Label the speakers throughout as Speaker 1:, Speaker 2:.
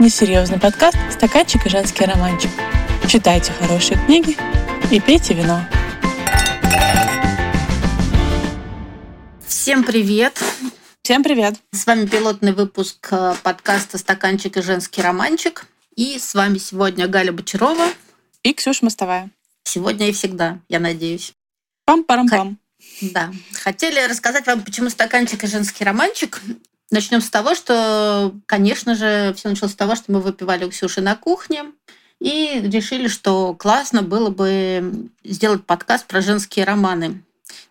Speaker 1: несерьезный подкаст «Стаканчик и женский романчик». Читайте хорошие книги и пейте вино.
Speaker 2: Всем привет!
Speaker 1: Всем привет!
Speaker 2: С вами пилотный выпуск э, подкаста «Стаканчик и женский романчик». И с вами сегодня Галя Бочарова.
Speaker 1: И Ксюша Мостовая.
Speaker 2: Сегодня и всегда, я надеюсь.
Speaker 1: Пам-парам-пам.
Speaker 2: Да. Хотели рассказать вам, почему стаканчик и женский романчик. Начнем с того, что, конечно же, все началось с того, что мы выпивали у Ксюши на кухне и решили, что классно было бы сделать подкаст про женские романы.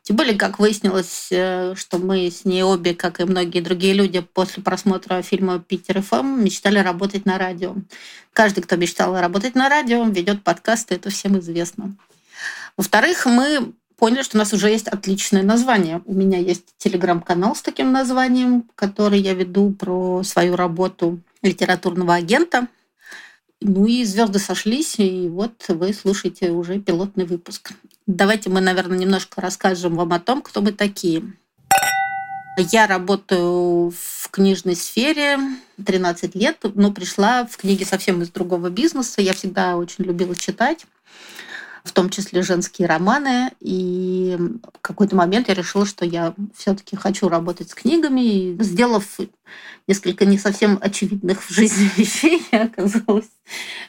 Speaker 2: Тем более, как выяснилось, э, что мы с ней обе, как и многие другие люди, после просмотра фильма «Питер ФМ» мечтали работать на радио. Каждый, кто мечтал работать на радио, ведет подкасты, это всем известно. Во-вторых, мы поняли, что у нас уже есть отличное название. У меня есть телеграм-канал с таким названием, который я веду про свою работу литературного агента. Ну и звезды сошлись, и вот вы слушаете уже пилотный выпуск. Давайте мы, наверное, немножко расскажем вам о том, кто мы такие. Я работаю в книжной сфере 13 лет, но пришла в книги совсем из другого бизнеса. Я всегда очень любила читать в том числе женские романы. И в какой-то момент я решила, что я все-таки хочу работать с книгами. И сделав несколько не совсем очевидных в жизни вещей, я оказалась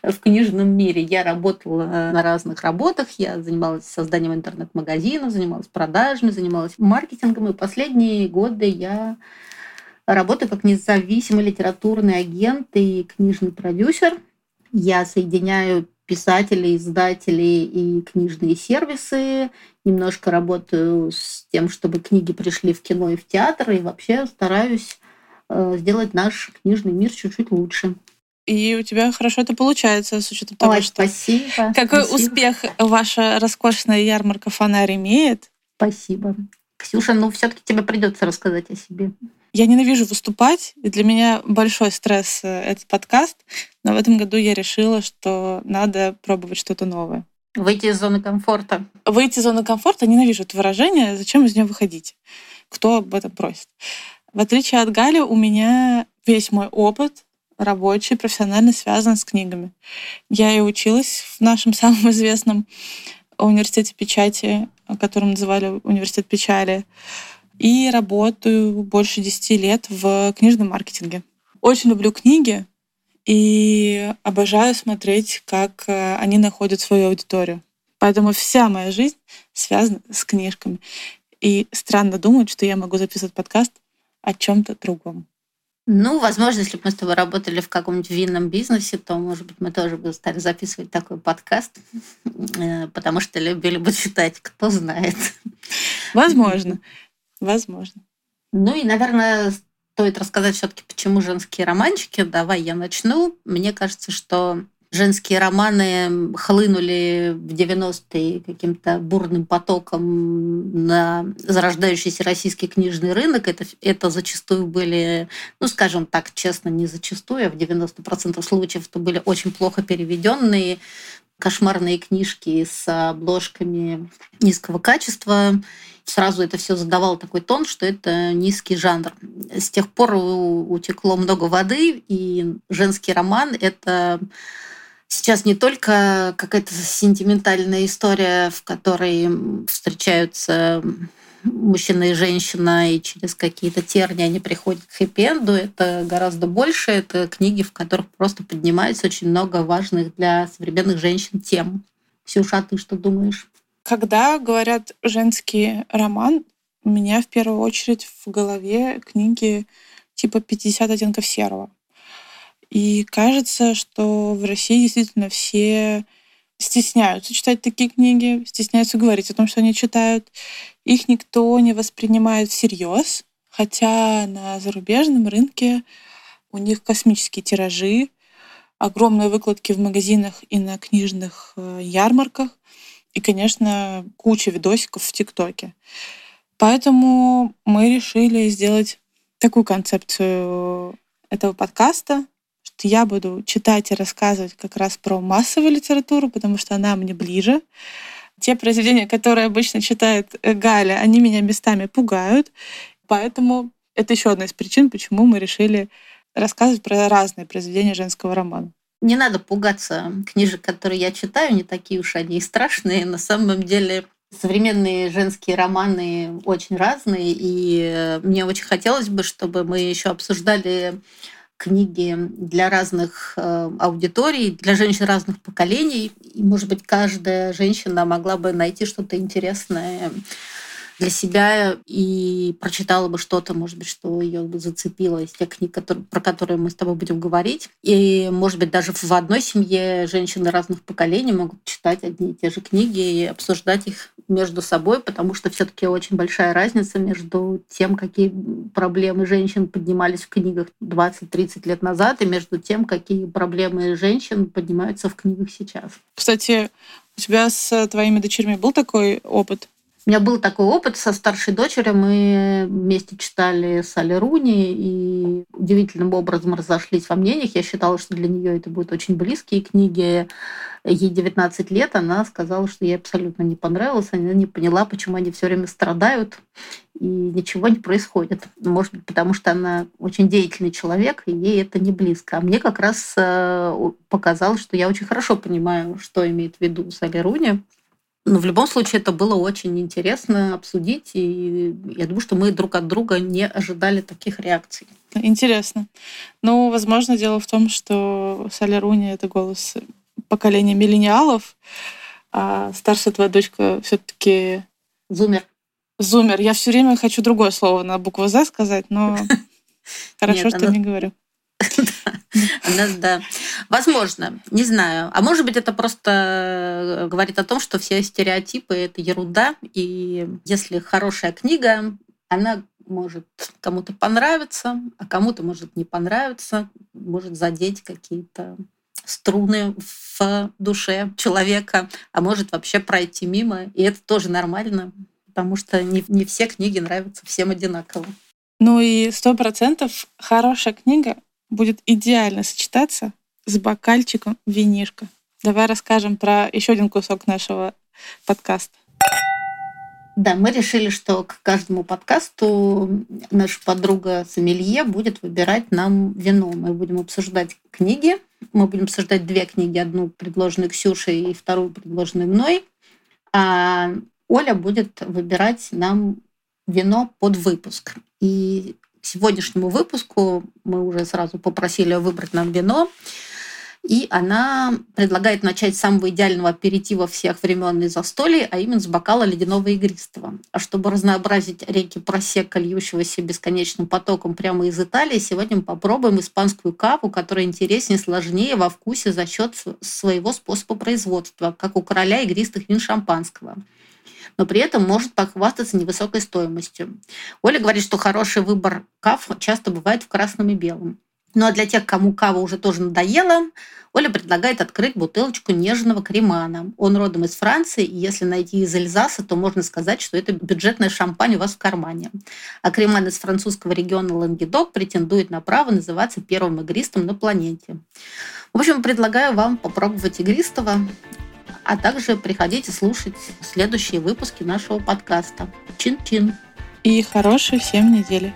Speaker 2: в книжном мире. Я работала на разных работах. Я занималась созданием интернет-магазина, занималась продажами, занималась маркетингом. И последние годы я работаю как независимый литературный агент и книжный продюсер. Я соединяю писателей, издателей и книжные сервисы. Немножко работаю с тем, чтобы книги пришли в кино и в театр. И вообще стараюсь э, сделать наш книжный мир чуть-чуть лучше.
Speaker 1: И у тебя хорошо это получается, с учетом того,
Speaker 2: Ой,
Speaker 1: что...
Speaker 2: Спасибо.
Speaker 1: Какой
Speaker 2: спасибо.
Speaker 1: успех ваша роскошная ярмарка «Фонарь» имеет.
Speaker 2: Спасибо. Ксюша, ну все-таки тебе придется рассказать о себе.
Speaker 1: Я ненавижу выступать, и для меня большой стресс э, этот подкаст, но в этом году я решила, что надо пробовать что-то новое.
Speaker 2: Выйти из зоны комфорта.
Speaker 1: Выйти из зоны комфорта, ненавижу это выражение, зачем из нее выходить? Кто об этом просит? В отличие от Гали, у меня весь мой опыт рабочий, профессионально связан с книгами. Я и училась в нашем самом известном университете печати, которым называли университет печали и работаю больше 10 лет в книжном маркетинге. Очень люблю книги и обожаю смотреть, как э, они находят свою аудиторию. Поэтому вся моя жизнь связана с книжками. И странно думать, что я могу записывать подкаст о чем-то другом.
Speaker 2: Ну, возможно, если бы мы с тобой работали в каком-нибудь винном бизнесе, то, может быть, мы тоже бы стали записывать такой подкаст, э, потому что любили бы читать, кто знает.
Speaker 1: Возможно. Возможно.
Speaker 2: Ну и, наверное, стоит рассказать все-таки, почему женские романчики. Давай я начну. Мне кажется, что женские романы хлынули в 90-е каким-то бурным потоком на зарождающийся российский книжный рынок. Это, это зачастую были, ну, скажем так, честно, не зачастую, а в 90% случаев это были очень плохо переведенные кошмарные книжки с обложками низкого качества сразу это все задавало такой тон, что это низкий жанр. С тех пор утекло много воды, и женский роман — это сейчас не только какая-то сентиментальная история, в которой встречаются мужчина и женщина, и через какие-то терни они приходят к хэппи-энду. Это гораздо больше. Это книги, в которых просто поднимается очень много важных для современных женщин тем. Ксюша, а ты что думаешь?
Speaker 1: Когда говорят женский роман, у меня в первую очередь в голове книги типа «50 оттенков серого». И кажется, что в России действительно все стесняются читать такие книги, стесняются говорить о том, что они читают. Их никто не воспринимает всерьез, хотя на зарубежном рынке у них космические тиражи, огромные выкладки в магазинах и на книжных э, ярмарках и, конечно, куча видосиков в ТикТоке. Поэтому мы решили сделать такую концепцию этого подкаста, я буду читать и рассказывать как раз про массовую литературу, потому что она мне ближе. Те произведения, которые обычно читает Галя, они меня местами пугают. Поэтому это еще одна из причин, почему мы решили рассказывать про разные произведения женского романа.
Speaker 2: Не надо пугаться книжек, которые я читаю, не такие уж они и страшные. На самом деле современные женские романы очень разные, и мне очень хотелось бы, чтобы мы еще обсуждали книги для разных э, аудиторий, для женщин разных поколений. И, может быть, каждая женщина могла бы найти что-то интересное для себя и прочитала бы что-то, может быть, что ее бы зацепило из тех книг, которые, про которые мы с тобой будем говорить. И, может быть, даже в одной семье женщины разных поколений могут читать одни и те же книги и обсуждать их между собой, потому что все-таки очень большая разница между тем, какие проблемы женщин поднимались в книгах 20-30 лет назад, и между тем, какие проблемы женщин поднимаются в книгах сейчас.
Speaker 1: Кстати, у тебя с твоими дочерьми был такой опыт?
Speaker 2: У меня был такой опыт со старшей дочерью. Мы вместе читали Салли Руни и удивительным образом разошлись во мнениях. Я считала, что для нее это будут очень близкие книги. Ей 19 лет, она сказала, что ей абсолютно не понравилось. Она не поняла, почему они все время страдают и ничего не происходит. Может быть, потому что она очень деятельный человек, и ей это не близко. А мне как раз э, показалось, что я очень хорошо понимаю, что имеет в виду Салли Руни но в любом случае это было очень интересно обсудить, и я думаю, что мы друг от друга не ожидали таких реакций.
Speaker 1: Интересно. Ну, возможно, дело в том, что Салли Руни — это голос поколения миллениалов, а старшая твоя дочка все таки
Speaker 2: Зумер.
Speaker 1: Зумер. Я все время хочу другое слово на букву «З» сказать, но хорошо, что не говорю.
Speaker 2: Она, да. Возможно, не знаю. А может быть, это просто э, говорит о том, что все стереотипы — это ерунда. И если хорошая книга, она может кому-то понравиться, а кому-то может не понравиться, может задеть какие-то струны в душе человека, а может вообще пройти мимо. И это тоже нормально, потому что не, не все книги нравятся всем одинаково.
Speaker 1: Ну и сто процентов хорошая книга будет идеально сочетаться с бокальчиком винишка. Давай расскажем про еще один кусок нашего подкаста.
Speaker 2: Да, мы решили, что к каждому подкасту наша подруга Сомелье будет выбирать нам вино. Мы будем обсуждать книги. Мы будем обсуждать две книги. Одну предложенную Ксюшей и вторую предложенную мной. А Оля будет выбирать нам вино под выпуск. И к сегодняшнему выпуску мы уже сразу попросили выбрать нам вино. И она предлагает начать с самого идеального аперитива всех времен и застолий, а именно с бокала ледяного игристого. А чтобы разнообразить реки просека, льющегося бесконечным потоком прямо из Италии, сегодня мы попробуем испанскую каву, которая интереснее сложнее во вкусе за счет своего способа производства, как у короля игристых вин шампанского но при этом может похвастаться невысокой стоимостью. Оля говорит, что хороший выбор кав часто бывает в красном и белом. Ну а для тех, кому кава уже тоже надоела, Оля предлагает открыть бутылочку нежного кремана. Он родом из Франции, и если найти из Эльзаса, то можно сказать, что это бюджетная шампань у вас в кармане. А креман из французского региона Лангедок претендует на право называться первым игристом на планете. В общем, предлагаю вам попробовать игристого а также приходите слушать следующие выпуски нашего подкаста. Чин-чин!
Speaker 1: И хорошей всем недели!